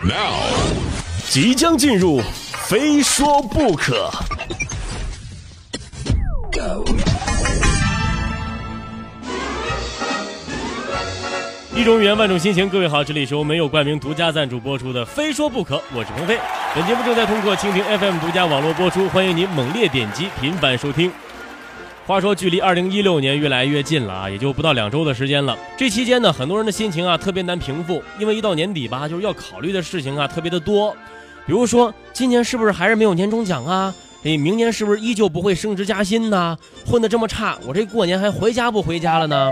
Now，即将进入，非说不可。一种语言，万种心情。各位好，这里是由没有冠名独家赞助播出的《非说不可》，我是鹏飞。本节目正在通过蜻蜓 FM 独家网络播出，欢迎您猛烈点击、频繁收听。话说，距离二零一六年越来越近了啊，也就不到两周的时间了。这期间呢，很多人的心情啊特别难平复，因为一到年底吧，就是要考虑的事情啊特别的多。比如说，今年是不是还是没有年终奖啊？哎，明年是不是依旧不会升职加薪呢？混得这么差，我这过年还回家不回家了呢？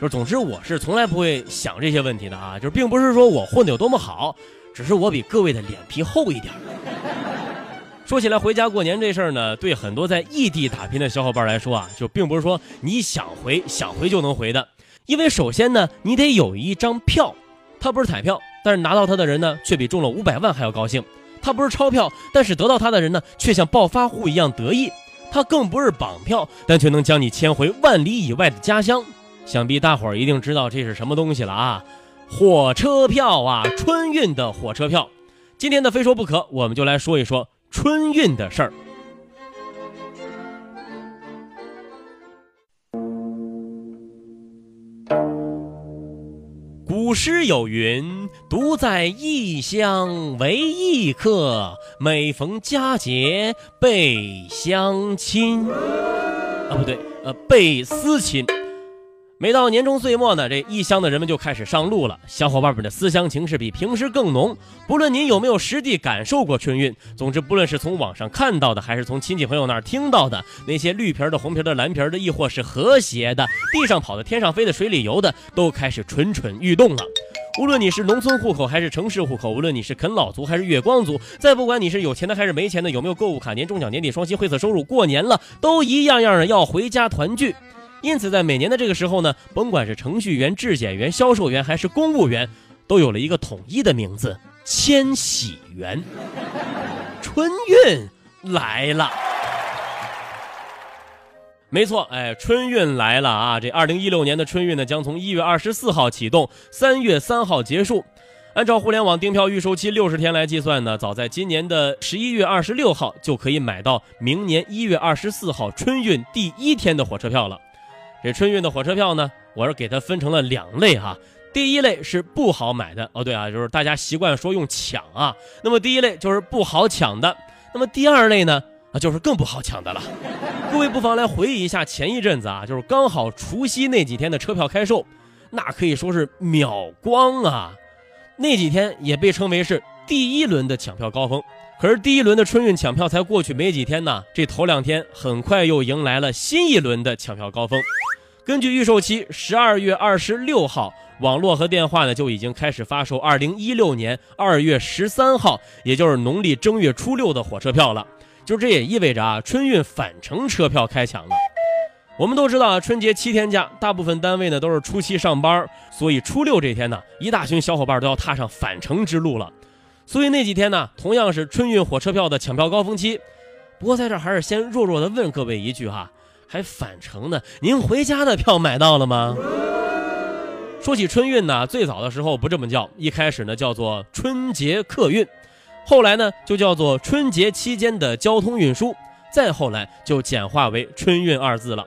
就，总之我是从来不会想这些问题的啊，就是并不是说我混得有多么好，只是我比各位的脸皮厚一点。说起来回家过年这事儿呢，对很多在异地打拼的小伙伴来说啊，就并不是说你想回想回就能回的，因为首先呢，你得有一张票，它不是彩票，但是拿到它的人呢，却比中了五百万还要高兴；它不是钞票，但是得到它的人呢，却像暴发户一样得意；它更不是绑票，但却能将你牵回万里以外的家乡。想必大伙儿一定知道这是什么东西了啊！火车票啊，春运的火车票。今天的非说不可，我们就来说一说春运的事儿。古诗有云：“独在异乡为异客，每逢佳节倍相亲。”啊，不对，呃，倍思亲。每到年终岁末呢，这异乡的人们就开始上路了。小伙伴们的思乡情是比平时更浓。不论您有没有实地感受过春运，总之，不论是从网上看到的，还是从亲戚朋友那儿听到的，那些绿皮的、红皮的、蓝皮的，亦或是和谐的，地上跑的、天上飞的、水里游的，都开始蠢蠢欲动了。无论你是农村户口还是城市户口，无论你是啃老族还是月光族，再不管你是有钱的还是没钱的，有没有购物卡、年终奖、年底双薪、灰色收入，过年了都一样样的要回家团聚。因此，在每年的这个时候呢，甭管是程序员、质检员、销售员还是公务员，都有了一个统一的名字——迁徙员。春运来了，没错，哎，春运来了啊！这二零一六年的春运呢，将从一月二十四号启动，三月三号结束。按照互联网订票预售期六十天来计算呢，早在今年的十一月二十六号就可以买到明年一月二十四号春运第一天的火车票了。这春运的火车票呢，我是给它分成了两类哈。第一类是不好买的哦，对啊，就是大家习惯说用抢啊。那么第一类就是不好抢的。那么第二类呢，啊，就是更不好抢的了。各位不妨来回忆一下前一阵子啊，就是刚好除夕那几天的车票开售，那可以说是秒光啊。那几天也被称为是第一轮的抢票高峰。可是第一轮的春运抢票才过去没几天呢，这头两天很快又迎来了新一轮的抢票高峰。根据预售期，十二月二十六号，网络和电话呢就已经开始发售二零一六年二月十三号，也就是农历正月初六的火车票了。就这也意味着啊，春运返程车票开抢了。我们都知道啊，春节七天假，大部分单位呢都是初七上班，所以初六这天呢，一大群小伙伴都要踏上返程之路了。所以那几天呢，同样是春运火车票的抢票高峰期。不过在这还是先弱弱的问各位一句哈。还返程呢？您回家的票买到了吗？说起春运呢，最早的时候不这么叫，一开始呢叫做春节客运，后来呢就叫做春节期间的交通运输，再后来就简化为春运二字了。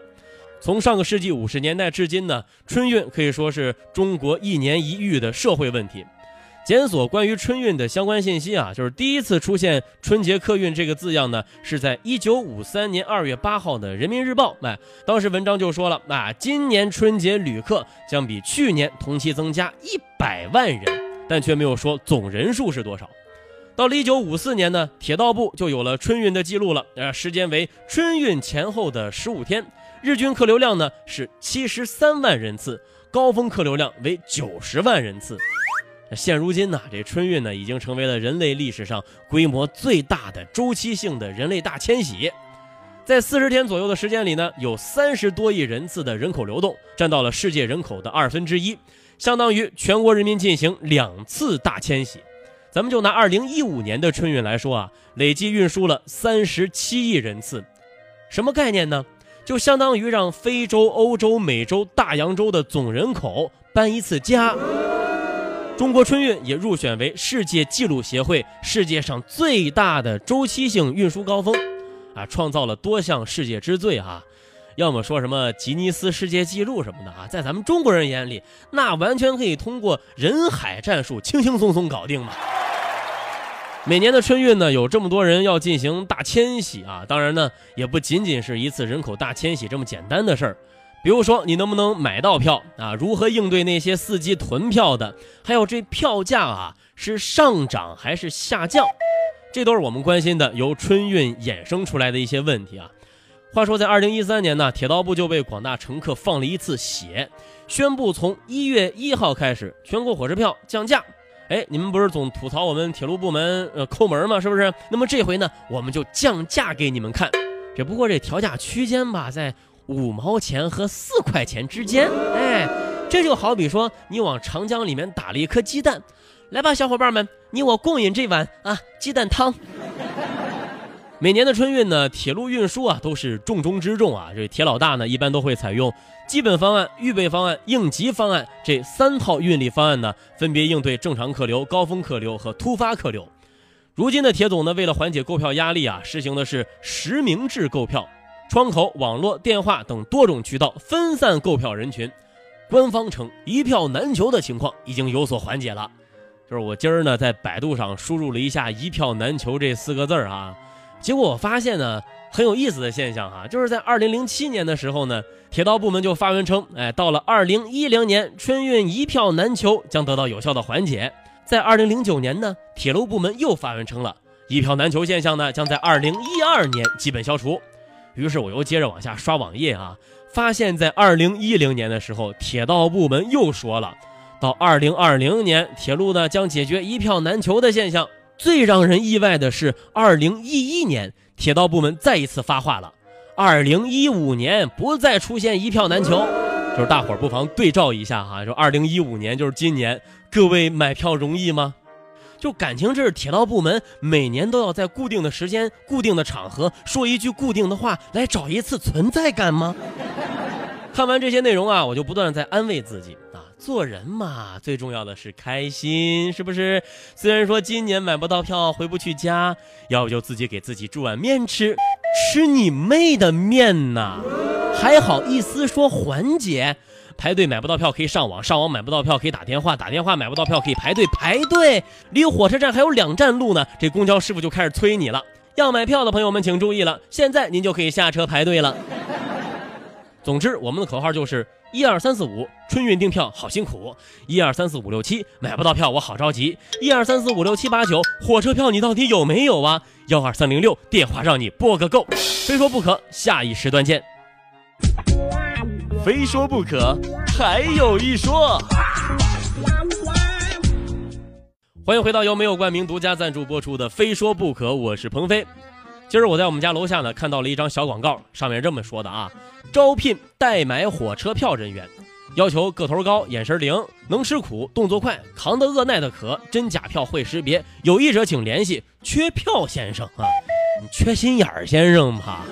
从上个世纪五十年代至今呢，春运可以说是中国一年一遇的社会问题。检索关于春运的相关信息啊，就是第一次出现“春节客运”这个字样呢，是在一九五三年二月八号的《人民日报》。哎，当时文章就说了，啊，今年春节旅客将比去年同期增加一百万人，但却没有说总人数是多少。到了一九五四年呢，铁道部就有了春运的记录了，呃，时间为春运前后的十五天，日均客流量呢是七十三万人次，高峰客流量为九十万人次。现如今呢，这春运呢已经成为了人类历史上规模最大的周期性的人类大迁徙，在四十天左右的时间里呢，有三十多亿人次的人口流动，占到了世界人口的二分之一，相当于全国人民进行两次大迁徙。咱们就拿二零一五年的春运来说啊，累计运输了三十七亿人次，什么概念呢？就相当于让非洲、欧洲、美洲、大洋洲的总人口搬一次家。中国春运也入选为世界纪录协会世界上最大的周期性运输高峰，啊，创造了多项世界之最哈。要么说什么吉尼斯世界纪录什么的啊，在咱们中国人眼里，那完全可以通过人海战术轻轻松松搞定嘛。每年的春运呢，有这么多人要进行大迁徙啊，当然呢，也不仅仅是一次人口大迁徙这么简单的事儿。比如说，你能不能买到票啊？如何应对那些伺机囤票的？还有这票价啊，是上涨还是下降？这都是我们关心的，由春运衍生出来的一些问题啊。话说，在二零一三年呢，铁道部就为广大乘客放了一次血，宣布从一月一号开始，全国火车票降价。哎，你们不是总吐槽我们铁路部门呃抠门吗？是不是？那么这回呢，我们就降价给你们看。只不过这调价区间吧，在五毛钱和四块钱之间。哎，这就好比说你往长江里面打了一颗鸡蛋，来吧，小伙伴们，你我共饮这碗啊鸡蛋汤。每年的春运呢，铁路运输啊都是重中之重啊。这铁老大呢，一般都会采用基本方案、预备方案、应急方案这三套运力方案呢，分别应对正常客流、高峰客流和突发客流。如今的铁总呢，为了缓解购票压力啊，实行的是实名制购票，窗口、网络、电话等多种渠道分散购票人群。官方称一票难求的情况已经有所缓解了。就是我今儿呢，在百度上输入了一下“一票难求”这四个字儿啊。结果我发现呢，很有意思的现象哈，就是在二零零七年的时候呢，铁道部门就发文称，哎，到了二零一零年，春运一票难求将得到有效的缓解。在二零零九年呢，铁路部门又发文称了，一票难求现象呢将在二零一二年基本消除。于是我又接着往下刷网页啊，发现，在二零一零年的时候，铁道部门又说了，到二零二零年，铁路呢将解决一票难求的现象。最让人意外的是，二零一一年铁道部门再一次发话了，二零一五年不再出现一票难求，就是大伙儿不妨对照一下哈，就二零一五年就是今年，各位买票容易吗？就感情这是铁道部门每年都要在固定的时间、固定的场合说一句固定的话来找一次存在感吗？看完这些内容啊，我就不断的在安慰自己啊。做人嘛，最重要的是开心，是不是？虽然说今年买不到票，回不去家，要不就自己给自己煮碗面吃，吃你妹的面呐！还好意思说缓解？排队买不到票可以上网，上网买不到票可以打电话，打电话买不到票可以排队，排队离火车站还有两站路呢，这公交师傅就开始催你了。要买票的朋友们请注意了，现在您就可以下车排队了。总之，我们的口号就是一二三四五，春运订票好辛苦；一二三四五六七，买不到票我好着急；一二三四五六七八九，火车票你到底有没有啊？幺二三零六，电话让你拨个够。非说不可，下一时段见。非说不可，还有一说。欢迎回到由没有冠名独家赞助播出的《非说不可》，我是鹏飞。今儿我在我们家楼下呢，看到了一张小广告，上面这么说的啊：招聘代买火车票人员，要求个头高、眼神灵、能吃苦、动作快、扛得饿、耐得渴、真假票会识别，有意者请联系缺票先生啊！你缺心眼儿先生吧？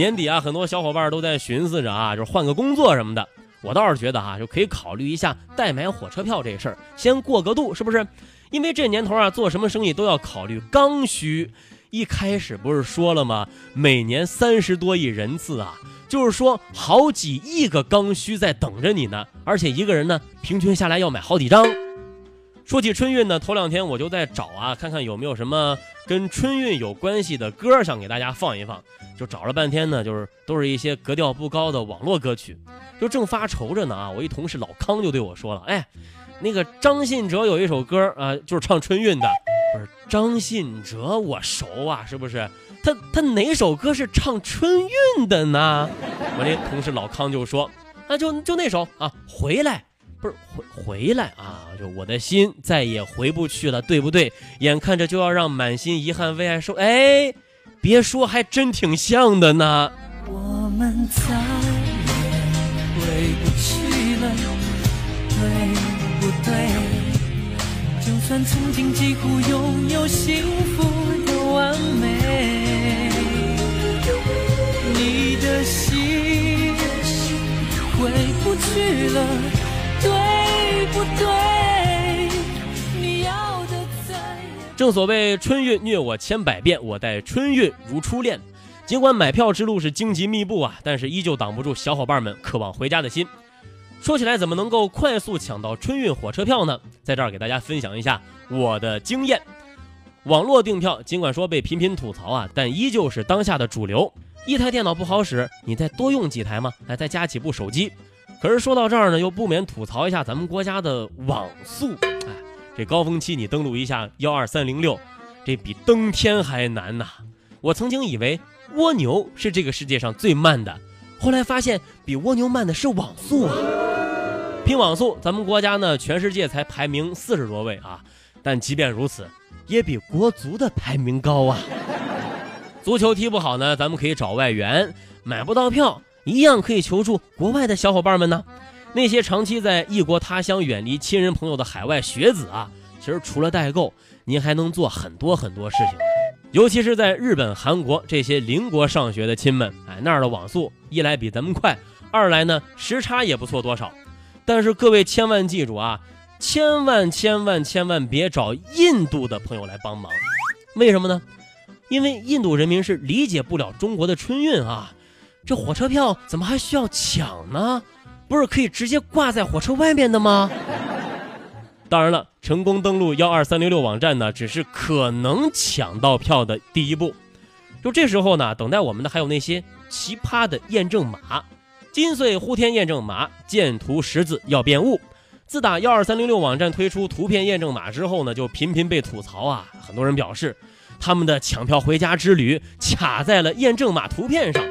年底啊，很多小伙伴都在寻思着啊，就是换个工作什么的。我倒是觉得哈，就可以考虑一下代买火车票这事儿，先过个渡，是不是？因为这年头啊，做什么生意都要考虑刚需。一开始不是说了吗？每年三十多亿人次啊，就是说好几亿个刚需在等着你呢。而且一个人呢，平均下来要买好几张。说起春运呢，头两天我就在找啊，看看有没有什么跟春运有关系的歌想给大家放一放。就找了半天呢，就是都是一些格调不高的网络歌曲。就正发愁着呢啊，我一同事老康就对我说了：“哎，那个张信哲有一首歌啊，就是唱春运的。”不是张信哲，我熟啊，是不是？他他哪首歌是唱春运的呢？我那同事老康就说，那就就那首啊，回来，不是回回来啊，就我的心再也回不去了，对不对？眼看着就要让满心遗憾为爱收，哎，别说，还真挺像的呢。我们再也回不去了，对不对？就算曾经几乎拥有幸福的完美，你的心回不去了，对不对？正所谓春运虐我千百遍，我待春运如初恋。尽管买票之路是荆棘密布啊，但是依旧挡不住小伙伴们渴望回家的心。说起来，怎么能够快速抢到春运火车票呢？在这儿给大家分享一下我的经验。网络订票尽管说被频频吐槽啊，但依旧是当下的主流。一台电脑不好使，你再多用几台嘛，来再加几部手机。可是说到这儿呢，又不免吐槽一下咱们国家的网速。哎，这高峰期你登录一下幺二三零六，这比登天还难呐！我曾经以为蜗牛是这个世界上最慢的，后来发现比蜗牛慢的是网速啊。拼网速，咱们国家呢，全世界才排名四十多位啊，但即便如此，也比国足的排名高啊。足球踢不好呢，咱们可以找外援；买不到票，一样可以求助国外的小伙伴们呢。那些长期在异国他乡、远离亲人朋友的海外学子啊，其实除了代购，您还能做很多很多事情。尤其是在日本、韩国这些邻国上学的亲们，哎，那儿的网速一来比咱们快，二来呢时差也不错多少。但是各位千万记住啊，千万千万千万别找印度的朋友来帮忙，为什么呢？因为印度人民是理解不了中国的春运啊，这火车票怎么还需要抢呢？不是可以直接挂在火车外面的吗？当然了，成功登录幺二三零六网站呢，只是可能抢到票的第一步。就这时候呢，等待我们的还有那些奇葩的验证码，金穗呼天验证码，见图识字要变物。自打幺二三零六网站推出图片验证码之后呢，就频频被吐槽啊，很多人表示。他们的抢票回家之旅卡在了验证码图片上，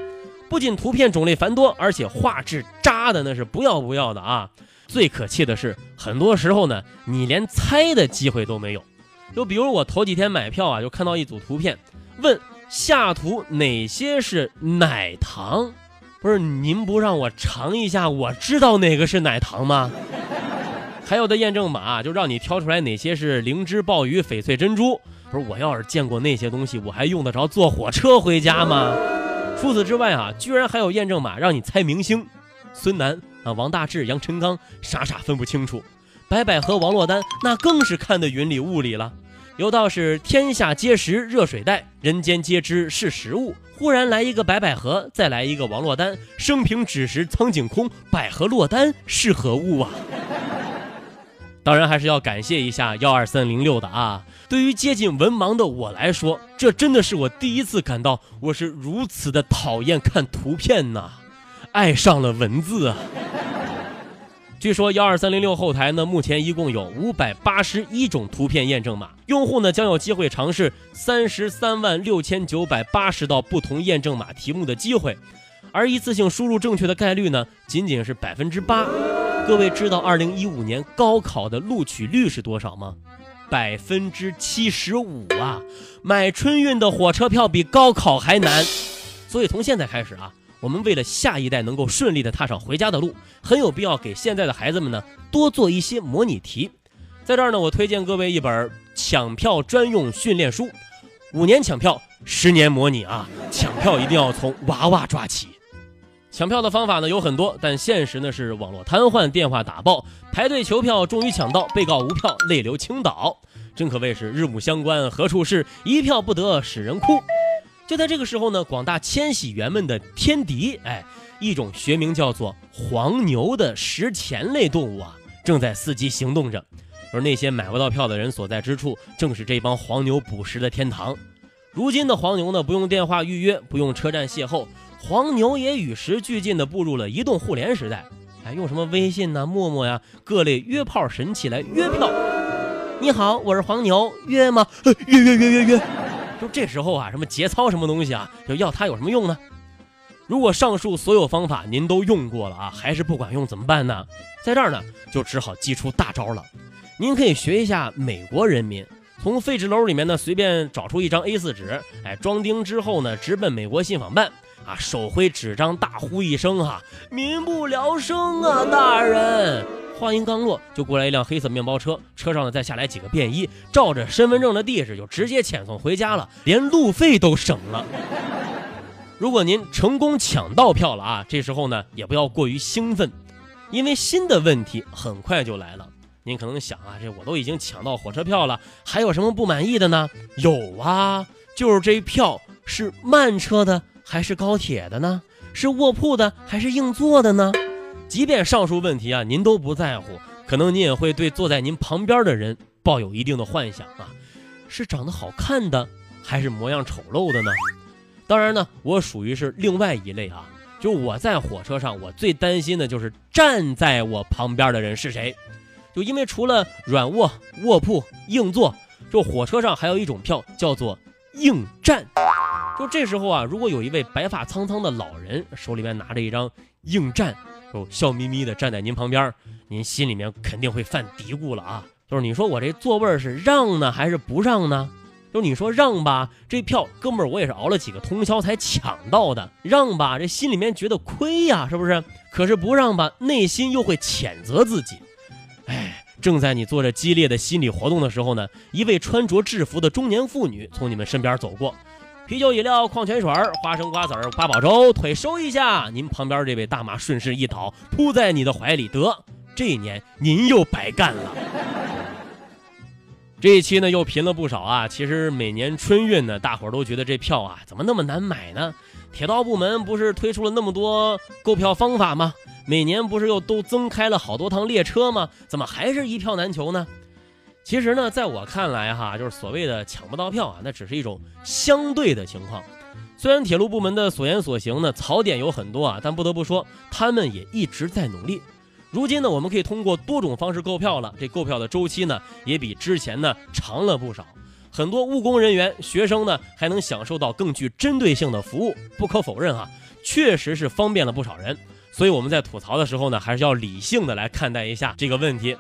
不仅图片种类繁多，而且画质渣的那是不要不要的啊！最可气的是，很多时候呢，你连猜的机会都没有。就比如我头几天买票啊，就看到一组图片，问下图哪些是奶糖？不是您不让我尝一下，我知道哪个是奶糖吗？还有的验证码就让你挑出来哪些是灵芝、鲍鱼、翡翠、珍珠。不是我要是见过那些东西，我还用得着坐火车回家吗？除此之外啊，居然还有验证码让你猜明星，孙楠啊、王大治、杨臣刚，傻傻分不清楚。白百合、王珞丹那更是看得云里雾里了。有道是天下皆食热水袋，人间皆知是食物。忽然来一个白百合，再来一个王珞丹，生平只识苍井空，百合落丹是何物啊？当然还是要感谢一下幺二三零六的啊！对于接近文盲的我来说，这真的是我第一次感到我是如此的讨厌看图片呐，爱上了文字啊！据说幺二三零六后台呢，目前一共有五百八十一种图片验证码，用户呢将有机会尝试三十三万六千九百八十道不同验证码题目的机会，而一次性输入正确的概率呢，仅仅是百分之八。各位知道二零一五年高考的录取率是多少吗？百分之七十五啊！买春运的火车票比高考还难。所以从现在开始啊，我们为了下一代能够顺利的踏上回家的路，很有必要给现在的孩子们呢多做一些模拟题。在这儿呢，我推荐各位一本抢票专用训练书，五年抢票，十年模拟啊！抢票一定要从娃娃抓起。抢票的方法呢有很多，但现实呢是网络瘫痪、电话打爆、排队求票，终于抢到，被告无票，泪流倾倒，真可谓是日暮乡关何处是，一票不得使人哭。就在这个时候呢，广大千禧园们的天敌，哎，一种学名叫做黄牛的食钱类动物啊，正在伺机行动着。而那些买不到票的人所在之处，正是这帮黄牛捕食的天堂。如今的黄牛呢，不用电话预约，不用车站邂逅。黄牛也与时俱进地步入了移动互联时代，哎，用什么微信呐、陌陌呀，各类约炮神器来约票。你好，我是黄牛，约吗？约约约约约。就这时候啊，什么节操什么东西啊，就要它有什么用呢？如果上述所有方法您都用过了啊，还是不管用怎么办呢？在这儿呢，就只好祭出大招了。您可以学一下美国人民，从废纸篓里面呢随便找出一张 A4 纸，哎，装订之后呢，直奔美国信访办。啊！手挥纸张，大呼一声：“哈，民不聊生啊，大人！”话音刚落，就过来一辆黑色面包车，车上呢再下来几个便衣，照着身份证的地址就直接遣送回家了，连路费都省了。如果您成功抢到票了啊，这时候呢也不要过于兴奋，因为新的问题很快就来了。您可能想啊，这我都已经抢到火车票了，还有什么不满意的呢？有啊，就是这票是慢车的还是高铁的呢？是卧铺的还是硬座的呢？即便上述问题啊，您都不在乎，可能您也会对坐在您旁边的人抱有一定的幻想啊，是长得好看的还是模样丑陋的呢？当然呢，我属于是另外一类啊，就我在火车上，我最担心的就是站在我旁边的人是谁。就因为除了软卧、卧铺、硬座，就火车上还有一种票叫做应战。就这时候啊，如果有一位白发苍苍的老人手里面拿着一张应战，就笑眯眯的站在您旁边，您心里面肯定会犯嘀咕了啊。就是你说我这座位是让呢还是不让呢？就是你说让吧，这票哥们儿我也是熬了几个通宵才抢到的。让吧，这心里面觉得亏呀，是不是？可是不让吧，内心又会谴责自己。哎，正在你做着激烈的心理活动的时候呢，一位穿着制服的中年妇女从你们身边走过，啤酒、饮料、矿泉水、花生、瓜子、八宝粥，腿收一下，您旁边这位大妈顺势一倒，扑在你的怀里，得，这一年您又白干了。这一期呢又贫了不少啊！其实每年春运呢，大伙儿都觉得这票啊怎么那么难买呢？铁道部门不是推出了那么多购票方法吗？每年不是又都增开了好多趟列车吗？怎么还是一票难求呢？其实呢，在我看来哈，就是所谓的抢不到票啊，那只是一种相对的情况。虽然铁路部门的所言所行呢，槽点有很多啊，但不得不说，他们也一直在努力。如今呢，我们可以通过多种方式购票了，这购票的周期呢，也比之前呢长了不少。很多务工人员、学生呢，还能享受到更具针对性的服务。不可否认哈，确实是方便了不少人。所以我们在吐槽的时候呢，还是要理性的来看待一下这个问题。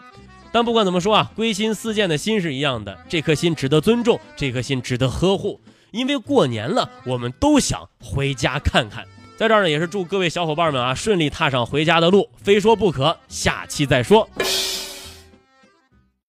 但不管怎么说啊，归心似箭的心是一样的，这颗心值得尊重，这颗心值得呵护。因为过年了，我们都想回家看看。在这儿呢，也是祝各位小伙伴们啊，顺利踏上回家的路。非说不可，下期再说。